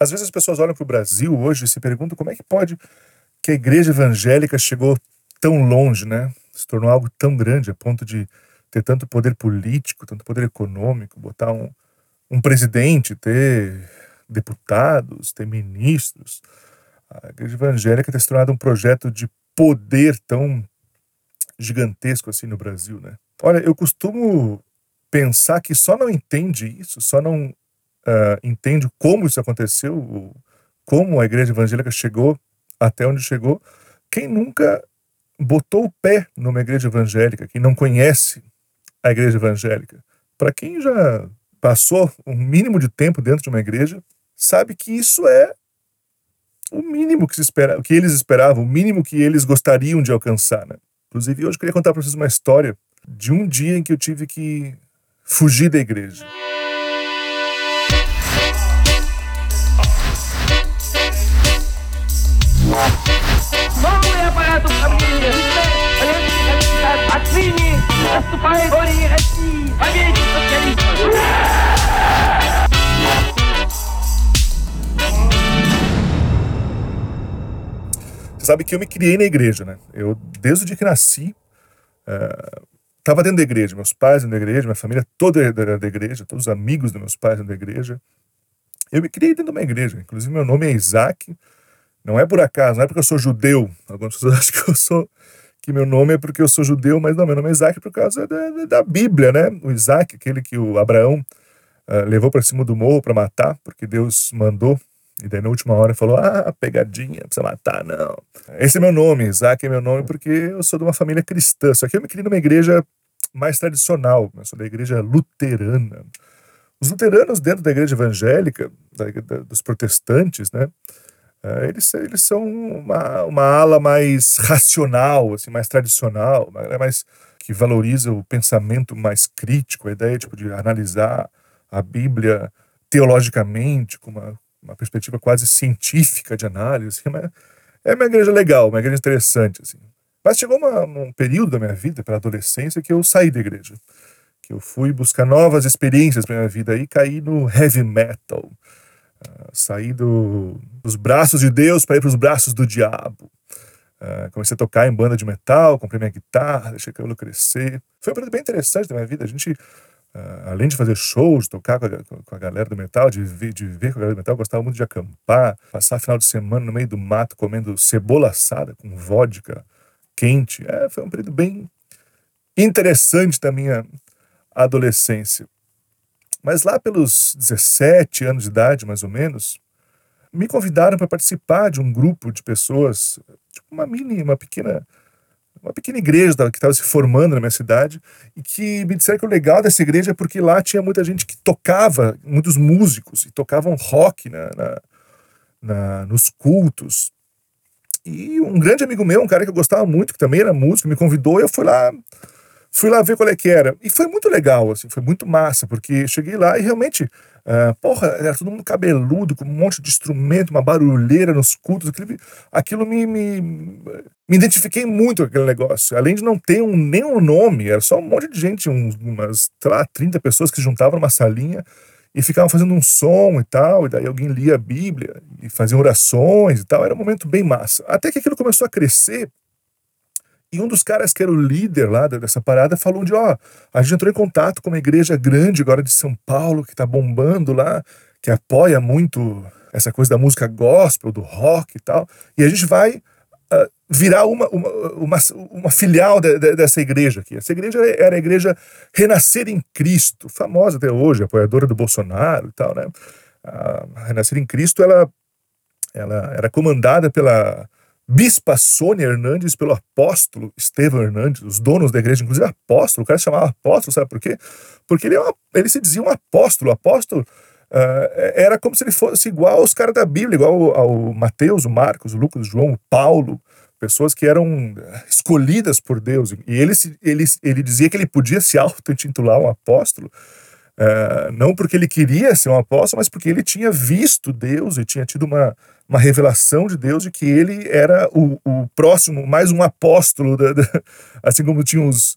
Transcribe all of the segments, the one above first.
Às vezes as pessoas olham para o Brasil hoje e se perguntam como é que pode que a igreja evangélica chegou tão longe, né? Se tornou algo tão grande a ponto de ter tanto poder político, tanto poder econômico, botar um, um presidente, ter deputados, ter ministros. A igreja evangélica tem se tornado um projeto de poder tão gigantesco assim no Brasil, né? Olha, eu costumo pensar que só não entende isso, só não uh, entende como isso aconteceu, como a igreja evangélica chegou até onde chegou, quem nunca botou o pé numa igreja evangélica, quem não conhece a igreja evangélica. Para quem já passou um mínimo de tempo dentro de uma igreja, sabe que isso é o mínimo que se espera, que eles esperavam, o mínimo que eles gostariam de alcançar, né? Inclusive, hoje eu queria contar para vocês uma história de um dia em que eu tive que fugir da igreja. Você sabe que eu me criei na igreja, né? Eu, desde o dia que nasci, uh, dentro da igreja. Meus pais dentro da igreja, minha família toda era da igreja, todos os amigos dos meus pais dentro da igreja. Eu me criei dentro de uma igreja. Inclusive, meu nome é Isaac. Não é por acaso, não é porque eu sou judeu. Algumas pessoas acham que eu sou que meu nome é porque eu sou judeu, mas não, meu nome é Isaac por causa da, da Bíblia, né? O Isaac, aquele que o Abraão uh, levou para cima do morro para matar, porque Deus mandou. E daí na última hora falou: Ah, pegadinha, precisa matar, não. Esse é meu nome, Isaac é meu nome porque eu sou de uma família cristã. Só que eu me criei numa igreja mais tradicional, eu sou da igreja luterana. Os luteranos dentro da igreja evangélica, da, da, dos protestantes, né? É, eles, eles são uma, uma ala mais racional, assim, mais tradicional, mais que valoriza o pensamento mais crítico, a ideia tipo, de analisar a Bíblia teologicamente, com uma, uma perspectiva quase científica de análise. Assim, é uma igreja legal, uma igreja interessante. Assim. Mas chegou uma, um período da minha vida, pela adolescência, que eu saí da igreja. Que eu fui buscar novas experiências para minha vida e caí no heavy metal Uh, saí do, dos braços de Deus para ir para os braços do diabo. Uh, comecei a tocar em banda de metal, comprei minha guitarra, deixei o cabelo crescer. Foi um período bem interessante da minha vida. A gente, uh, além de fazer shows, tocar com a, com a, galera do metal, de de ver com a galera do metal, gostava muito de acampar, passar final de semana no meio do mato comendo cebola assada com vodka quente. É, foi um período bem interessante da minha adolescência. Mas lá pelos 17 anos de idade, mais ou menos, me convidaram para participar de um grupo de pessoas, tipo uma mini, uma pequena, uma pequena igreja que estava se formando na minha cidade e que me disseram que o legal dessa igreja é porque lá tinha muita gente que tocava, muitos músicos e tocavam rock na, na, na nos cultos. E um grande amigo meu, um cara que eu gostava muito, que também era músico, me convidou e eu fui lá Fui lá ver qual é que era. E foi muito legal, assim, foi muito massa, porque cheguei lá e realmente, uh, porra, era todo mundo cabeludo, com um monte de instrumento, uma barulheira nos cultos. Aquilo, aquilo me, me, me identifiquei muito com aquele negócio. Além de não ter um, nenhum nome, era só um monte de gente, uns, umas, lá, 30 pessoas que se juntavam numa salinha e ficavam fazendo um som e tal, e daí alguém lia a Bíblia e faziam orações e tal. Era um momento bem massa. Até que aquilo começou a crescer e um dos caras que era o líder lá dessa parada falou de, ó, a gente entrou em contato com uma igreja grande agora de São Paulo, que tá bombando lá, que apoia muito essa coisa da música gospel, do rock e tal, e a gente vai uh, virar uma, uma, uma, uma filial de, de, dessa igreja aqui. Essa igreja era a igreja Renascer em Cristo, famosa até hoje, apoiadora do Bolsonaro e tal, né? A Renascer em Cristo, ela, ela era comandada pela Bispa Sônia Hernandes pelo apóstolo Estevão Hernandes, os donos da igreja, inclusive apóstolo, o cara se chamava apóstolo, sabe por quê? Porque ele, é uma, ele se dizia um apóstolo, apóstolo uh, era como se ele fosse igual aos caras da Bíblia, igual ao, ao Mateus, o Marcos, o Lucas, o João, o Paulo, pessoas que eram escolhidas por Deus, e ele, ele, ele dizia que ele podia se auto-intitular um apóstolo, Uh, não porque ele queria ser um apóstolo, mas porque ele tinha visto Deus e tinha tido uma, uma revelação de Deus de que ele era o, o próximo, mais um apóstolo, da, da, assim como tinha os,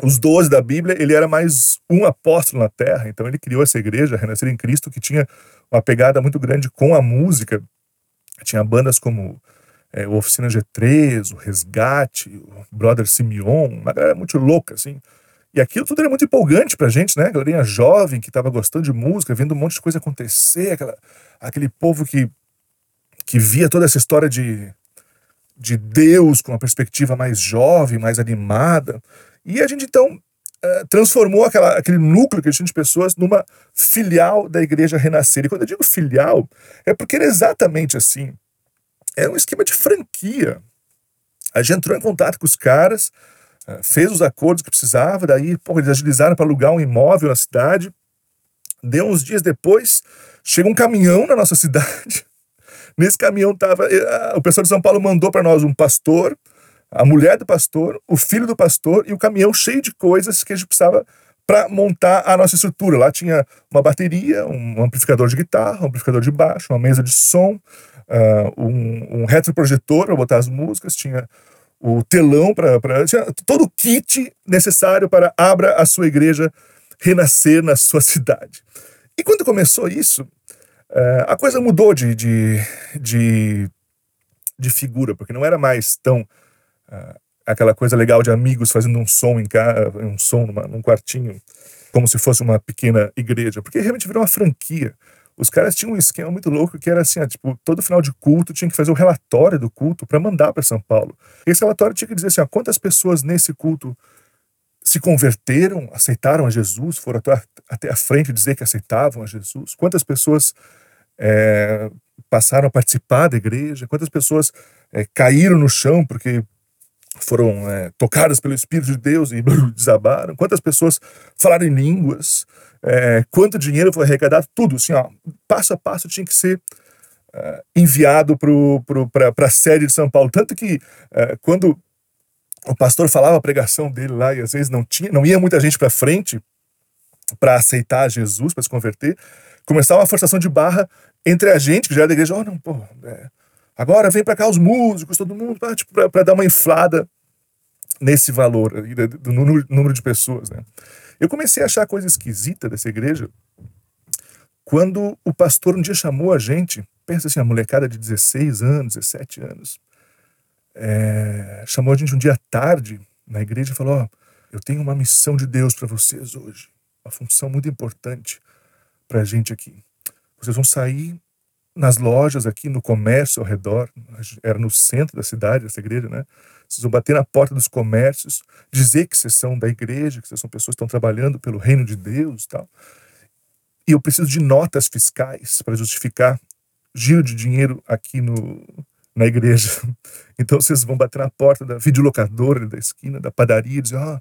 os doze da Bíblia, ele era mais um apóstolo na Terra, então ele criou essa igreja, Renascer em Cristo, que tinha uma pegada muito grande com a música. Tinha bandas como é, o Oficina G3, o Resgate, o Brother Simeon, uma galera muito louca, assim. E aquilo tudo era muito empolgante pra gente, né? Galerinha jovem que tava gostando de música, vendo um monte de coisa acontecer, aquela, aquele povo que, que via toda essa história de, de Deus com uma perspectiva mais jovem, mais animada. E a gente então eh, transformou aquela, aquele núcleo que tinha de pessoas numa filial da igreja renascer. E quando eu digo filial, é porque era exatamente assim. Era um esquema de franquia. A gente entrou em contato com os caras, fez os acordos que precisava, daí pô, eles agilizaram para alugar um imóvel na cidade. Deu uns dias depois, chega um caminhão na nossa cidade. Nesse caminhão tava. Eh, o pessoal de São Paulo mandou para nós um pastor, a mulher do pastor, o filho do pastor e o caminhão cheio de coisas que a gente precisava para montar a nossa estrutura. Lá tinha uma bateria, um amplificador de guitarra, um amplificador de baixo, uma mesa de som, uh, um, um retroprojetor para botar as músicas, tinha o telão para. Todo o kit necessário para abra a sua igreja renascer na sua cidade. E quando começou isso, uh, a coisa mudou de, de, de, de figura, porque não era mais tão uh, aquela coisa legal de amigos fazendo um som em casa, um som numa, num quartinho, como se fosse uma pequena igreja, porque realmente virou uma franquia. Os caras tinham um esquema muito louco que era assim, ah, tipo, todo final de culto tinha que fazer o relatório do culto para mandar para São Paulo. Esse relatório tinha que dizer assim, ah, quantas pessoas nesse culto se converteram, aceitaram a Jesus, foram até, até a frente dizer que aceitavam a Jesus, quantas pessoas é, passaram a participar da igreja, quantas pessoas é, caíram no chão porque foram é, tocadas pelo Espírito de Deus e desabaram, quantas pessoas falaram em línguas, é, quanto dinheiro foi arrecadado, tudo, assim, ó, passo a passo tinha que ser é, enviado para a sede de São Paulo. Tanto que é, quando o pastor falava a pregação dele lá e às vezes não tinha, não ia muita gente para frente para aceitar Jesus, para se converter, começava uma forçação de barra entre a gente, que já era da igreja, oh, não, pô, é, Agora vem para cá os músicos, todo mundo, para tipo, dar uma inflada nesse valor do número, número de pessoas. Né? Eu comecei a achar coisa esquisita dessa igreja quando o pastor um dia chamou a gente, pensa assim, a molecada de 16 anos, 17 anos, é, chamou a gente um dia à tarde na igreja e falou: Ó, oh, eu tenho uma missão de Deus para vocês hoje, uma função muito importante para a gente aqui. Vocês vão sair nas lojas aqui, no comércio ao redor, era no centro da cidade, essa igreja, né? Vocês vão bater na porta dos comércios, dizer que vocês são da igreja, que vocês são pessoas que estão trabalhando pelo reino de Deus e tal. E eu preciso de notas fiscais para justificar giro de dinheiro aqui no, na igreja. Então vocês vão bater na porta da videolocadora da esquina, da padaria, e dizer: Ah,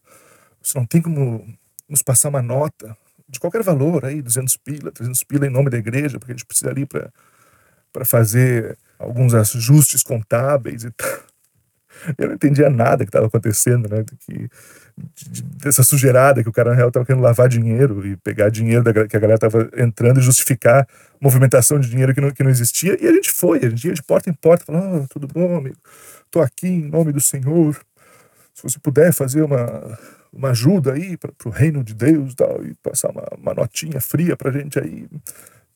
você não tem como nos passar uma nota de qualquer valor aí, 200 pila, 300 pila em nome da igreja, porque a gente precisa ali para para fazer alguns ajustes contábeis e tal. Eu não entendia nada que estava acontecendo, né? Que, de, dessa sujeirada que o cara na real estava querendo lavar dinheiro e pegar dinheiro da, que a galera estava entrando e justificar movimentação de dinheiro que não, que não existia. E a gente foi, a gente ia de porta em porta, falando: oh, tudo bom, amigo? Estou aqui em nome do Senhor. Se você puder fazer uma, uma ajuda aí para o reino de Deus tal, e passar uma, uma notinha fria para gente aí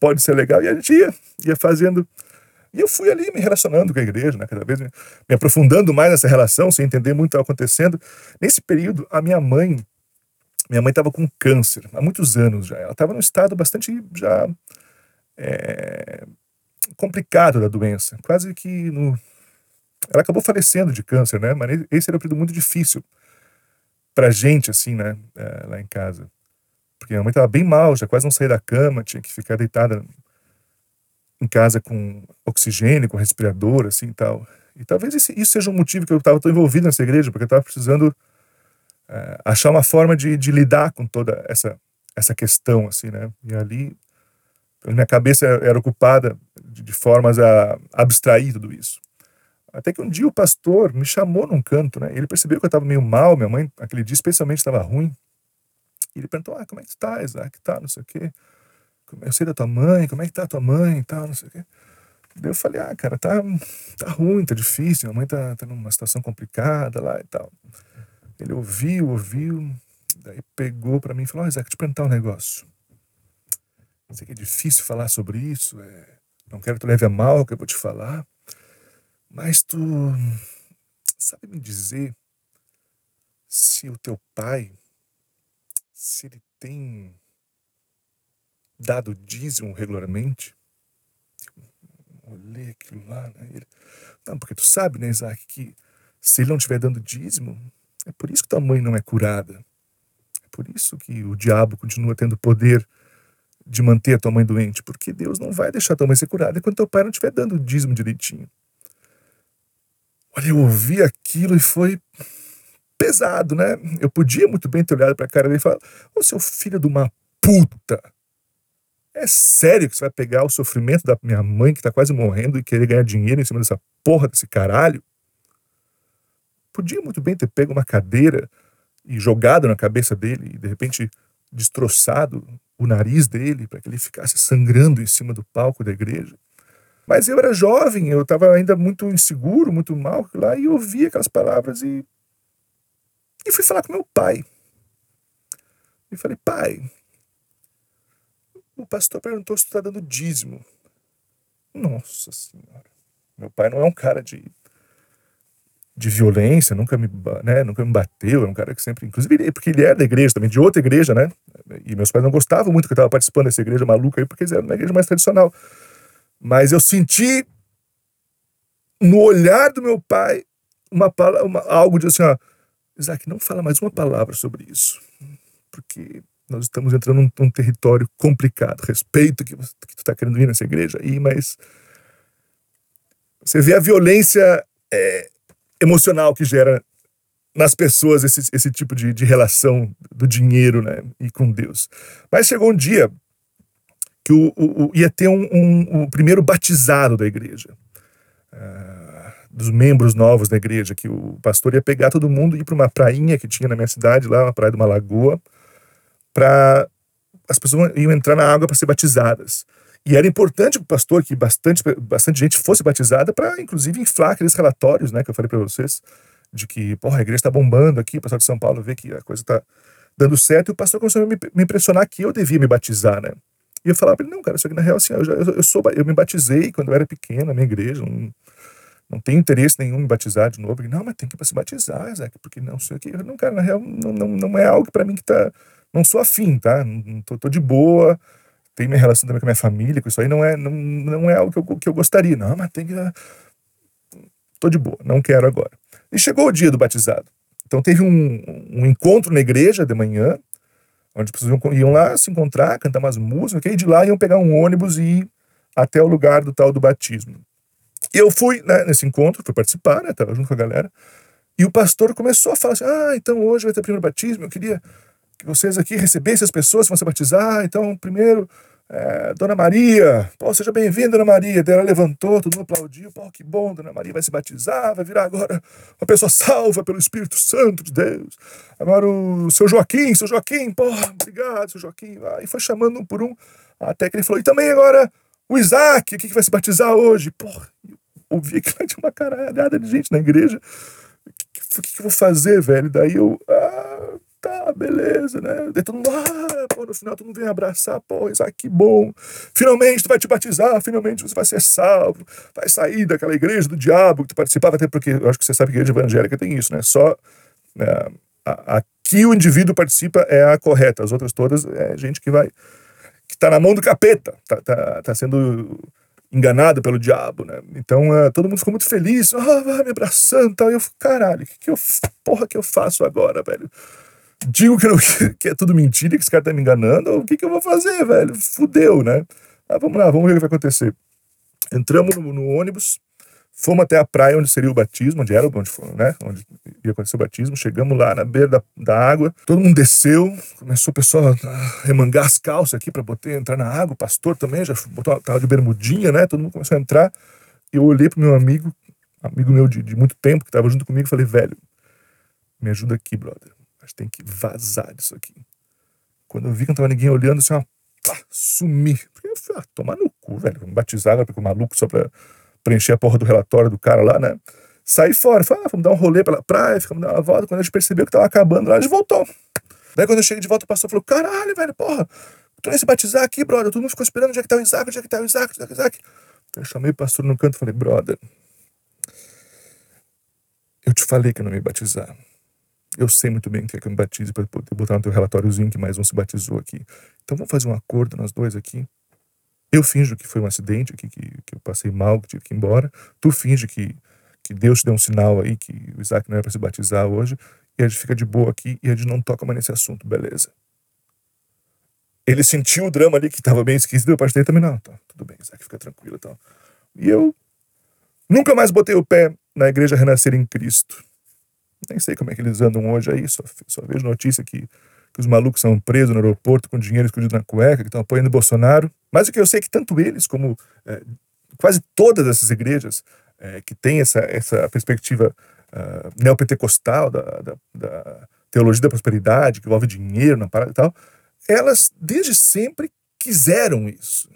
pode ser legal. E a gente ia, ia fazendo. E eu fui ali me relacionando com a igreja, né, cada vez me, aprofundando mais nessa relação, sem entender muito o que estava acontecendo. Nesse período, a minha mãe, minha mãe estava com câncer, há muitos anos já. Ela estava num estado bastante já é, complicado da doença, quase que no... Ela acabou falecendo de câncer, né? Mas esse era um período muito difícil pra gente, assim, né, é, lá em casa porque minha mãe estava bem mal, já quase não saía da cama, tinha que ficar deitada em casa com oxigênio, com respirador, assim e tal. E talvez isso seja um motivo que eu estava tão envolvido nessa igreja, porque eu estava precisando é, achar uma forma de, de, lidar com toda essa, essa questão, assim, né? E ali, minha cabeça era ocupada de, de formas a abstrair tudo isso. Até que um dia o pastor me chamou num canto, né? Ele percebeu que eu estava meio mal, minha mãe, aquele dia especialmente, estava ruim. E ele perguntou, ah, como é que tu tá, Isaac? Tá, não sei o quê. Eu sei da tua mãe, como é que tá a tua mãe e tal, não sei o quê. Daí eu falei, ah, cara, tá, tá ruim, tá difícil, minha mãe tá, tá numa situação complicada lá e tal. Ele ouviu, ouviu, Daí pegou para mim e falou: oh, Isaac, te perguntar um negócio. Sei que é difícil falar sobre isso, é... não quero que tu leve a mal o que eu vou te falar, mas tu sabe me dizer se o teu pai, se ele tem dado dízimo regularmente? Olhei aquilo lá, né? Ele, não, porque tu sabe, né, Isaac, que se ele não estiver dando dízimo, é por isso que tua mãe não é curada. É por isso que o diabo continua tendo poder de manter a tua mãe doente, porque Deus não vai deixar tua mãe ser curada enquanto teu pai não estiver dando dízimo direitinho. Olha, eu ouvi aquilo e foi pesado, né? Eu podia muito bem ter olhado para a cara dele e falar: Ô seu filho de uma puta, é sério que você vai pegar o sofrimento da minha mãe que tá quase morrendo e querer ganhar dinheiro em cima dessa porra desse caralho? Podia muito bem ter pego uma cadeira e jogado na cabeça dele e de repente destroçado o nariz dele para que ele ficasse sangrando em cima do palco da igreja. Mas eu era jovem, eu estava ainda muito inseguro, muito mal lá, e ouvi aquelas palavras e, e fui falar com meu pai. E falei, pai, o pastor perguntou se tu está dando dízimo. Nossa Senhora. Meu pai não é um cara de, de violência, nunca me, né, nunca me bateu, é um cara que sempre, inclusive, porque ele é da igreja também, de outra igreja, né? E meus pais não gostavam muito que eu estava participando dessa igreja maluca aí, porque eles eram uma igreja mais tradicional. Mas eu senti no olhar do meu pai uma, uma algo de assim, ó, Isaac, não fala mais uma palavra sobre isso, porque nós estamos entrando num, num território complicado. Respeito que, você, que tu está querendo vir nessa igreja aí, mas você vê a violência é, emocional que gera nas pessoas esse, esse tipo de, de relação do dinheiro né, e com Deus. Mas chegou um dia que o, o, o ia ter um, um, o primeiro batizado da igreja. Dos membros novos da igreja, que o pastor ia pegar todo mundo e ir para uma prainha que tinha na minha cidade, lá, uma praia de uma lagoa, para as pessoas iam entrar na água para ser batizadas. E era importante para o pastor que bastante, bastante gente fosse batizada para, inclusive, inflar aqueles relatórios né, que eu falei para vocês, de que, porra, a igreja está bombando aqui, o pastor de São Paulo vê que a coisa está dando certo, e o pastor começou a me, me, impressionar que eu devia me batizar, né? E eu falava para ele, não, cara, isso aqui na real, assim, eu, já, eu, eu, sou, eu me batizei quando eu era pequeno na minha igreja, não, não tenho interesse nenhum em batizar de novo. Ele, não, mas tem que se batizar, Zé, porque não sei o que. Eu, não, cara, na real, não, não, não é algo para mim que está não sou afim, tá? Não tô, tô, de boa, tem minha relação também com a minha família, com isso aí não é, não, não é algo que eu, que eu gostaria. Não, mas tem que. Tô de boa, não quero agora. E chegou o dia do batizado. Então teve um, um encontro na igreja de manhã, onde as pessoas iam, iam lá se encontrar, cantar umas músicas, e de lá iam pegar um ônibus e ir até o lugar do tal do batismo. E eu fui né, nesse encontro, fui participar, né, tava junto com a galera, e o pastor começou a falar assim: ah, então hoje vai ter o primeiro batismo, eu queria que vocês aqui recebessem as pessoas que vão se batizar. Então, primeiro, é, Dona Maria, pô, seja bem-vinda, Dona Maria. Daí ela levantou, todo mundo aplaudiu. Pô, que bom, Dona Maria vai se batizar, vai virar agora uma pessoa salva pelo Espírito Santo de Deus. Agora o seu Joaquim, seu Joaquim, pô, obrigado, seu Joaquim. Ah, e foi chamando um por um, até que ele falou, e também agora o Isaac, que vai se batizar hoje. Pô, ouvi aquilo de uma caralhada de gente na igreja. O que, que, que, eu vou fazer, velho? Daí eu, ah, tá, beleza, né? Daí todo mundo, ah, pô, no final todo mundo vem abraçar, pô, Isaac, que bom. Finalmente tu vai te batizar, finalmente você vai ser salvo, vai sair daquela igreja do diabo que tu participava, até porque eu acho que você sabe que a igreja evangélica tem isso, né? Só né, aqui o indivíduo participa é a correta, as outras todas é gente que vai, que tá na mão do capeta, tá, tá, tá sendo enganado pelo diabo, né? Então uh, todo mundo ficou muito feliz, ah, me abraçando e tal. E eu, caralho, que, que eu, porra que eu faço agora, velho? Digo que, não, que é tudo mentira, que esse cara tá me enganando, o que, que eu vou fazer, velho? Fudeu, né? Ah, vamos lá, vamos ver o que vai acontecer. Entramos no, no, ônibus, fomos até a praia onde seria o batismo, onde era, onde, foi, né? onde ia acontecer o batismo. Chegamos lá na beira da, da água, todo mundo desceu, começou o pessoal a remangar as calças aqui para poder entrar na água. O pastor também já botou, tava de bermudinha, né? Todo mundo começou a entrar. Eu olhei pro meu amigo, amigo meu de, de muito tempo, que tava junto comigo, falei, velho, me ajuda aqui, brother tem que vazar disso aqui. Quando eu vi que não tava ninguém olhando, assim, ó, pá, sumi. Eu falei, ah, tomar no cu, velho. Me batizaram, porque o maluco só pra preencher a porra do relatório do cara lá, né? Saí fora, falei, ah, vamos dar um rolê pela praia, ficamos dar uma volta. Quando a gente percebeu que tava acabando lá, a gente voltou. Daí quando eu cheguei de volta, o pastor falou: caralho, velho, porra, tu ia se batizar aqui, brother. Todo mundo ficou esperando onde é que tá o Isaac, onde é que tá o Isaac, onde é que tá o Isaac. Então eu chamei o pastor no canto e falei: brother, eu te falei que eu não ia batizar. Eu sei muito bem que é que eu me batize para poder botar no teu relatóriozinho que mais um se batizou aqui. Então vamos fazer um acordo nós dois aqui. Eu finjo que foi um acidente aqui, que, que eu passei mal, que tive que ir embora. Tu finge que, que Deus te deu um sinal aí, que o Isaac não era para se batizar hoje. E a gente fica de boa aqui e a gente não toca mais nesse assunto, beleza? Ele sentiu o drama ali que estava bem esquisito, eu pastor também não. Tá, tudo bem, Isaac, fica tranquilo e tal. E eu nunca mais botei o pé na igreja Renascer em Cristo. Nem sei como é que eles andam hoje aí, só, só vejo notícia que, que os malucos são presos no aeroporto com dinheiro escondido na cueca, que estão apoiando o Bolsonaro. Mas o que eu sei é que tanto eles como é, quase todas essas igrejas é, que têm essa, essa perspectiva uh, neopentecostal da, da, da teologia da prosperidade, que envolve dinheiro na parada e tal, elas desde sempre quiseram isso.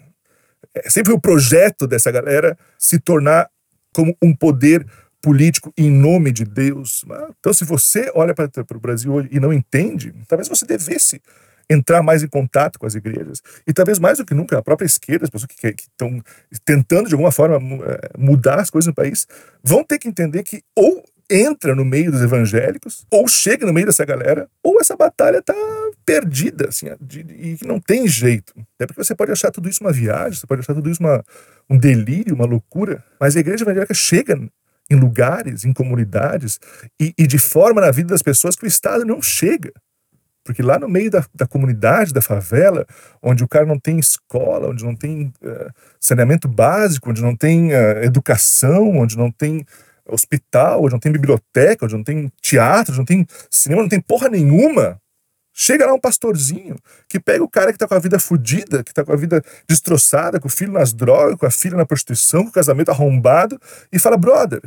É sempre o projeto dessa galera se tornar como um poder político em nome de Deus. Então, se você olha para o Brasil hoje e não entende, talvez você devesse entrar mais em contato com as igrejas. E talvez mais do que nunca, a própria esquerda, as pessoas que estão tentando de alguma forma eh, mudar as coisas no país, vão ter que entender que ou entra no meio dos evangélicos, ou chega no meio dessa galera, ou essa batalha está perdida, assim, e não tem jeito. É porque você pode achar tudo isso uma viagem, você pode achar tudo isso uma, um delírio, uma loucura, mas a igreja evangélica chega em lugares, em comunidades, e, e, de forma na vida das pessoas que o Estado não chega. Porque lá no meio da, da comunidade, da favela, onde o cara não tem escola, onde não tem uh, saneamento básico, onde não tem uh, educação, onde não tem hospital, onde não tem biblioteca, onde não tem teatro, onde não tem cinema, não tem porra nenhuma, Chega lá um pastorzinho que pega o cara que tá com a vida fodida, que tá com a vida destroçada, com o filho nas drogas, com a filha na prostituição, com o casamento arrombado, e fala: brother,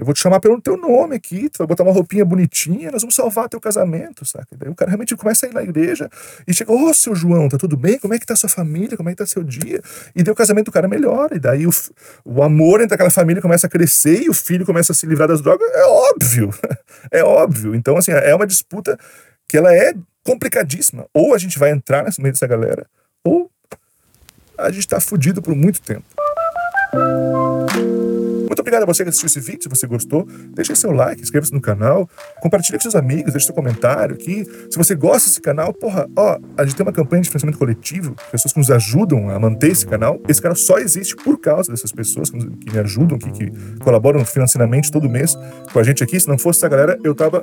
eu vou te chamar pelo teu nome aqui, tu vai botar uma roupinha bonitinha, nós vamos salvar teu casamento, sabe? Daí o cara realmente começa a ir na igreja e chega, ô oh, seu João, tá tudo bem? Como é que tá sua família? Como é que tá seu dia? E daí o casamento do cara melhora, e daí o, o amor entre aquela família começa a crescer e o filho começa a se livrar das drogas. É óbvio, é óbvio. Então, assim, é uma disputa que ela é complicadíssima. Ou a gente vai entrar nesse meio dessa galera, ou a gente está fudido por muito tempo. Muito obrigado a você que assistiu esse vídeo. Se você gostou, deixe seu like, inscreva-se no canal, compartilhe com seus amigos, deixe seu comentário aqui. Se você gosta desse canal, porra, ó, a gente tem uma campanha de financiamento coletivo, pessoas que nos ajudam a manter esse canal. Esse canal só existe por causa dessas pessoas que, me ajudam, que, que colaboram financeiramente todo mês com a gente aqui. Se não fosse essa galera, eu tava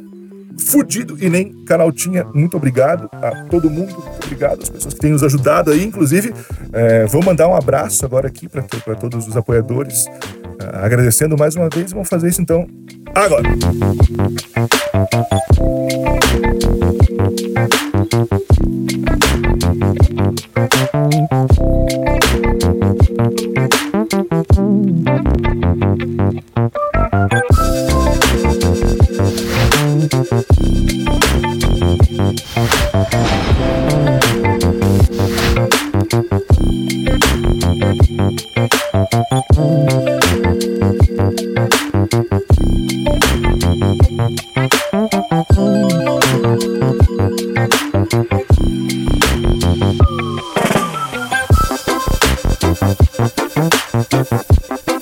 fudido e nem canal tinha. Muito obrigado a todo mundo, muito obrigado às pessoas que têm nos ajudado aí, inclusive. É, vou mandar um abraço agora aqui para todos os apoiadores, agradecendo mais uma vez. Vamos fazer isso então agora.